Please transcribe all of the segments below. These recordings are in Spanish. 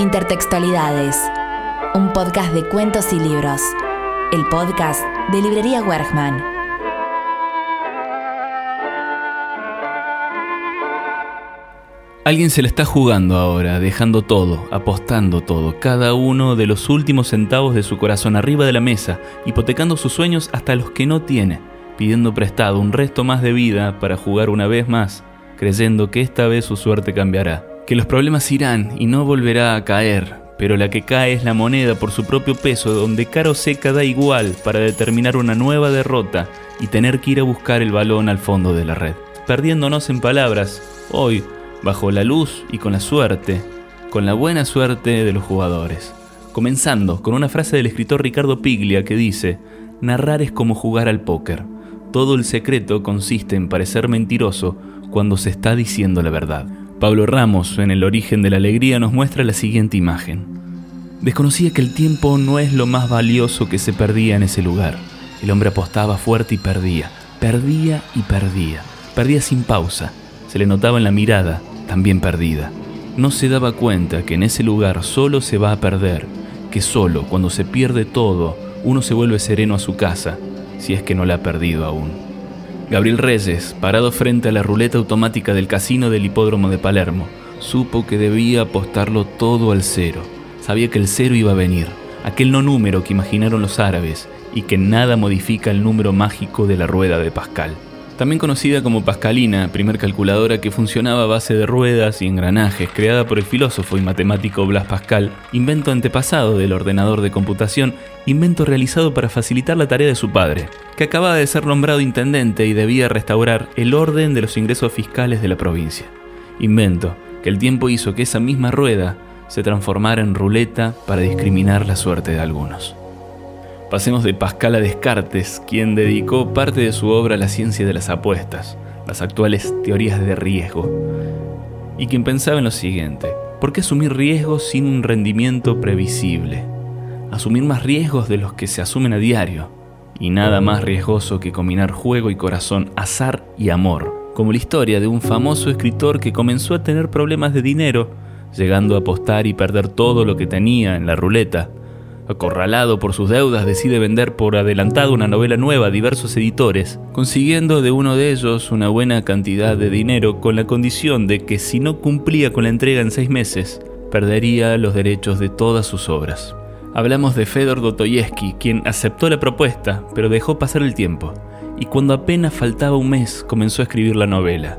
Intertextualidades, un podcast de cuentos y libros. El podcast de Librería Wergman. Alguien se le está jugando ahora, dejando todo, apostando todo, cada uno de los últimos centavos de su corazón arriba de la mesa, hipotecando sus sueños hasta los que no tiene, pidiendo prestado un resto más de vida para jugar una vez más, creyendo que esta vez su suerte cambiará que los problemas irán y no volverá a caer, pero la que cae es la moneda por su propio peso, donde caro seca da igual para determinar una nueva derrota y tener que ir a buscar el balón al fondo de la red. Perdiéndonos en palabras, hoy, bajo la luz y con la suerte, con la buena suerte de los jugadores. Comenzando con una frase del escritor Ricardo Piglia que dice, narrar es como jugar al póker. Todo el secreto consiste en parecer mentiroso cuando se está diciendo la verdad. Pablo Ramos, en El origen de la alegría, nos muestra la siguiente imagen. Desconocía que el tiempo no es lo más valioso que se perdía en ese lugar. El hombre apostaba fuerte y perdía, perdía y perdía, perdía sin pausa. Se le notaba en la mirada, también perdida. No se daba cuenta que en ese lugar solo se va a perder, que solo cuando se pierde todo, uno se vuelve sereno a su casa, si es que no la ha perdido aún. Gabriel Reyes, parado frente a la ruleta automática del casino del hipódromo de Palermo, supo que debía apostarlo todo al cero. Sabía que el cero iba a venir, aquel no número que imaginaron los árabes y que nada modifica el número mágico de la rueda de Pascal también conocida como Pascalina, primer calculadora que funcionaba a base de ruedas y engranajes, creada por el filósofo y matemático Blas Pascal, invento antepasado del ordenador de computación, invento realizado para facilitar la tarea de su padre, que acababa de ser nombrado intendente y debía restaurar el orden de los ingresos fiscales de la provincia. Invento que el tiempo hizo que esa misma rueda se transformara en ruleta para discriminar la suerte de algunos. Pasemos de Pascal a Descartes, quien dedicó parte de su obra a la ciencia de las apuestas, las actuales teorías de riesgo, y quien pensaba en lo siguiente, ¿por qué asumir riesgos sin un rendimiento previsible? Asumir más riesgos de los que se asumen a diario, y nada más riesgoso que combinar juego y corazón, azar y amor, como la historia de un famoso escritor que comenzó a tener problemas de dinero, llegando a apostar y perder todo lo que tenía en la ruleta, Acorralado por sus deudas, decide vender por adelantado una novela nueva a diversos editores, consiguiendo de uno de ellos una buena cantidad de dinero con la condición de que si no cumplía con la entrega en seis meses, perdería los derechos de todas sus obras. Hablamos de Fedor Dostoyevsky, quien aceptó la propuesta, pero dejó pasar el tiempo, y cuando apenas faltaba un mes comenzó a escribir la novela.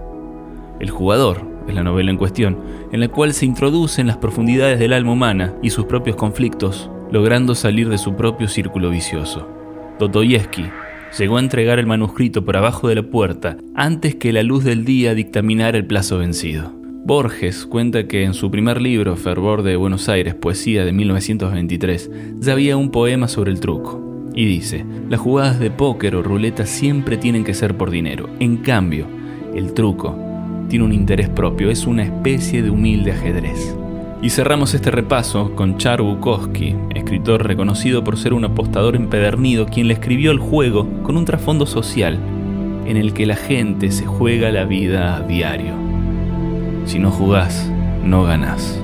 El jugador es la novela en cuestión, en la cual se introducen las profundidades del alma humana y sus propios conflictos, logrando salir de su propio círculo vicioso. Dostoyevsky llegó a entregar el manuscrito por abajo de la puerta antes que la luz del día dictaminara el plazo vencido. Borges cuenta que en su primer libro, Fervor de Buenos Aires, Poesía de 1923, ya había un poema sobre el truco. Y dice, las jugadas de póker o ruleta siempre tienen que ser por dinero. En cambio, el truco tiene un interés propio, es una especie de humilde ajedrez. Y cerramos este repaso con Char Bukowski, escritor reconocido por ser un apostador empedernido, quien le escribió el juego con un trasfondo social en el que la gente se juega la vida a diario. Si no jugás, no ganás.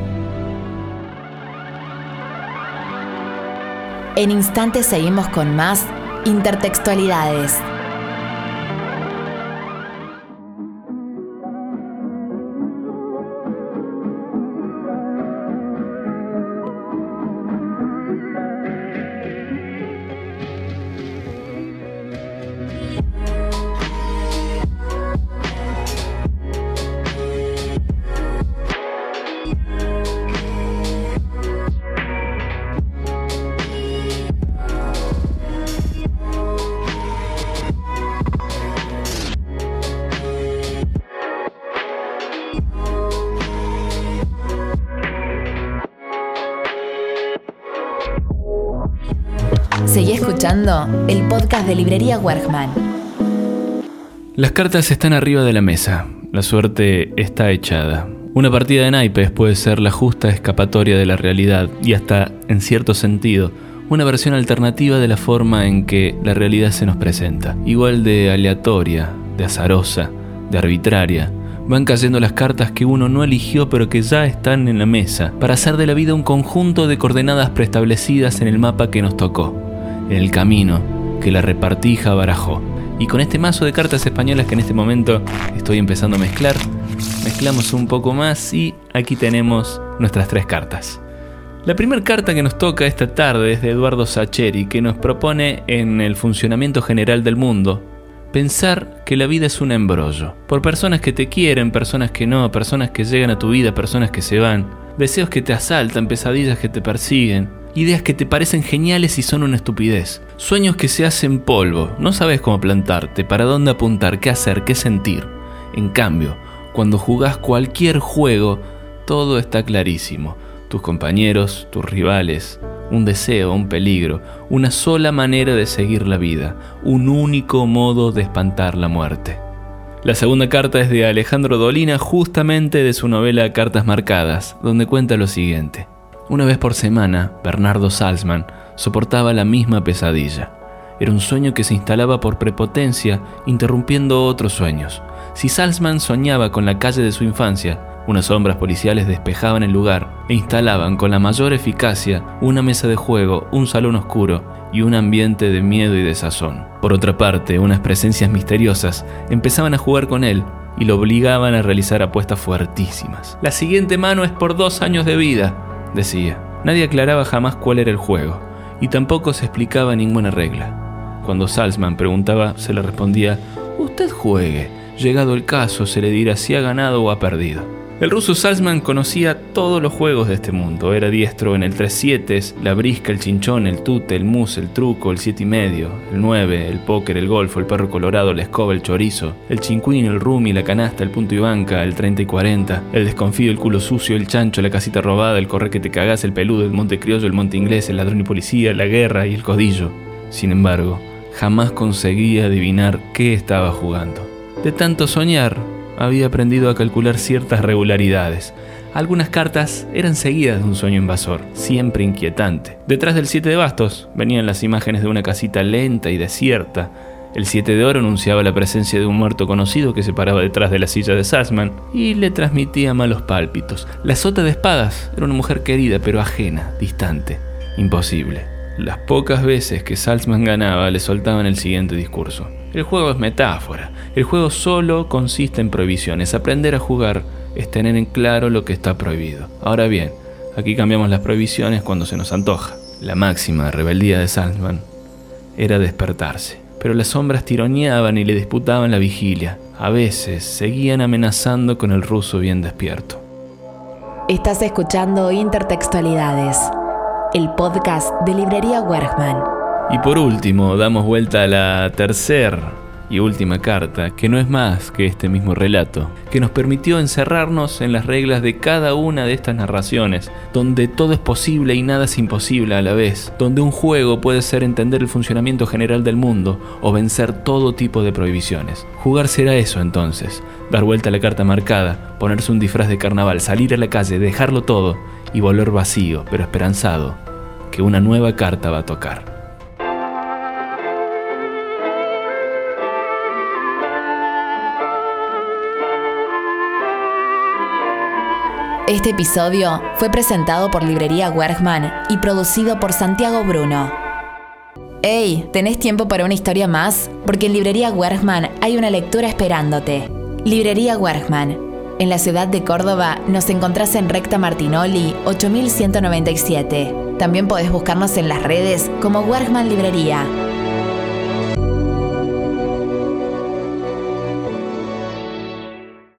En instantes seguimos con más intertextualidades. Seguí escuchando el podcast de Librería Wergman. Las cartas están arriba de la mesa. La suerte está echada. Una partida de naipes puede ser la justa escapatoria de la realidad y hasta, en cierto sentido, una versión alternativa de la forma en que la realidad se nos presenta. Igual de aleatoria, de azarosa, de arbitraria, van cayendo las cartas que uno no eligió pero que ya están en la mesa, para hacer de la vida un conjunto de coordenadas preestablecidas en el mapa que nos tocó, en el camino que la repartija barajó. Y con este mazo de cartas españolas que en este momento estoy empezando a mezclar, mezclamos un poco más y aquí tenemos nuestras tres cartas. La primera carta que nos toca esta tarde es de Eduardo Sacheri, que nos propone en el funcionamiento general del mundo pensar que la vida es un embrollo, por personas que te quieren, personas que no, personas que llegan a tu vida, personas que se van, deseos que te asaltan, pesadillas que te persiguen, ideas que te parecen geniales y son una estupidez, sueños que se hacen polvo, no sabes cómo plantarte, para dónde apuntar, qué hacer, qué sentir. En cambio, cuando jugás cualquier juego, todo está clarísimo tus compañeros, tus rivales, un deseo, un peligro, una sola manera de seguir la vida, un único modo de espantar la muerte. La segunda carta es de Alejandro Dolina, justamente de su novela Cartas Marcadas, donde cuenta lo siguiente. Una vez por semana, Bernardo Salzman soportaba la misma pesadilla. Era un sueño que se instalaba por prepotencia, interrumpiendo otros sueños. Si Salzman soñaba con la calle de su infancia, unas sombras policiales despejaban el lugar e instalaban con la mayor eficacia una mesa de juego, un salón oscuro y un ambiente de miedo y desazón. Por otra parte, unas presencias misteriosas empezaban a jugar con él y lo obligaban a realizar apuestas fuertísimas. La siguiente mano es por dos años de vida, decía. Nadie aclaraba jamás cuál era el juego, y tampoco se explicaba ninguna regla. Cuando Salzman preguntaba, se le respondía, usted juegue. Llegado el caso, se le dirá si ha ganado o ha perdido. El ruso Salzman conocía todos los juegos de este mundo. Era diestro en el 3-7, la brisca, el chinchón, el tute, el mus, el truco, el 7 y medio, el 9, el póker, el golfo, el perro colorado, la escoba, el chorizo, el chinquín, el rumi, la canasta, el punto y banca, el 30 y 40, el desconfío, el culo sucio, el chancho, la casita robada, el correr que te cagás, el peludo, el monte criollo, el monte inglés, el ladrón y policía, la guerra y el codillo. Sin embargo, jamás conseguía adivinar qué estaba jugando. De tanto soñar, había aprendido a calcular ciertas regularidades. Algunas cartas eran seguidas de un sueño invasor, siempre inquietante. Detrás del 7 de bastos venían las imágenes de una casita lenta y desierta. El 7 de oro anunciaba la presencia de un muerto conocido que se paraba detrás de la silla de Sassman y le transmitía malos pálpitos. La sota de espadas era una mujer querida pero ajena, distante, imposible. Las pocas veces que Salzman ganaba le soltaban el siguiente discurso. El juego es metáfora. El juego solo consiste en prohibiciones. Aprender a jugar es tener en claro lo que está prohibido. Ahora bien, aquí cambiamos las prohibiciones cuando se nos antoja. La máxima rebeldía de Salzman era despertarse. Pero las sombras tironeaban y le disputaban la vigilia. A veces seguían amenazando con el ruso bien despierto. Estás escuchando Intertextualidades, el podcast de Librería Wergman. Y por último, damos vuelta a la tercera y última carta, que no es más que este mismo relato, que nos permitió encerrarnos en las reglas de cada una de estas narraciones, donde todo es posible y nada es imposible a la vez, donde un juego puede ser entender el funcionamiento general del mundo o vencer todo tipo de prohibiciones. Jugar será eso entonces, dar vuelta a la carta marcada, ponerse un disfraz de carnaval, salir a la calle, dejarlo todo y volver vacío, pero esperanzado, que una nueva carta va a tocar. Este episodio fue presentado por Librería Wergman y producido por Santiago Bruno. ¡Hey! ¿Tenés tiempo para una historia más? Porque en Librería Wergman hay una lectura esperándote. Librería Wergman. En la ciudad de Córdoba nos encontrás en Recta Martinoli 8197. También podés buscarnos en las redes como Wergman Librería.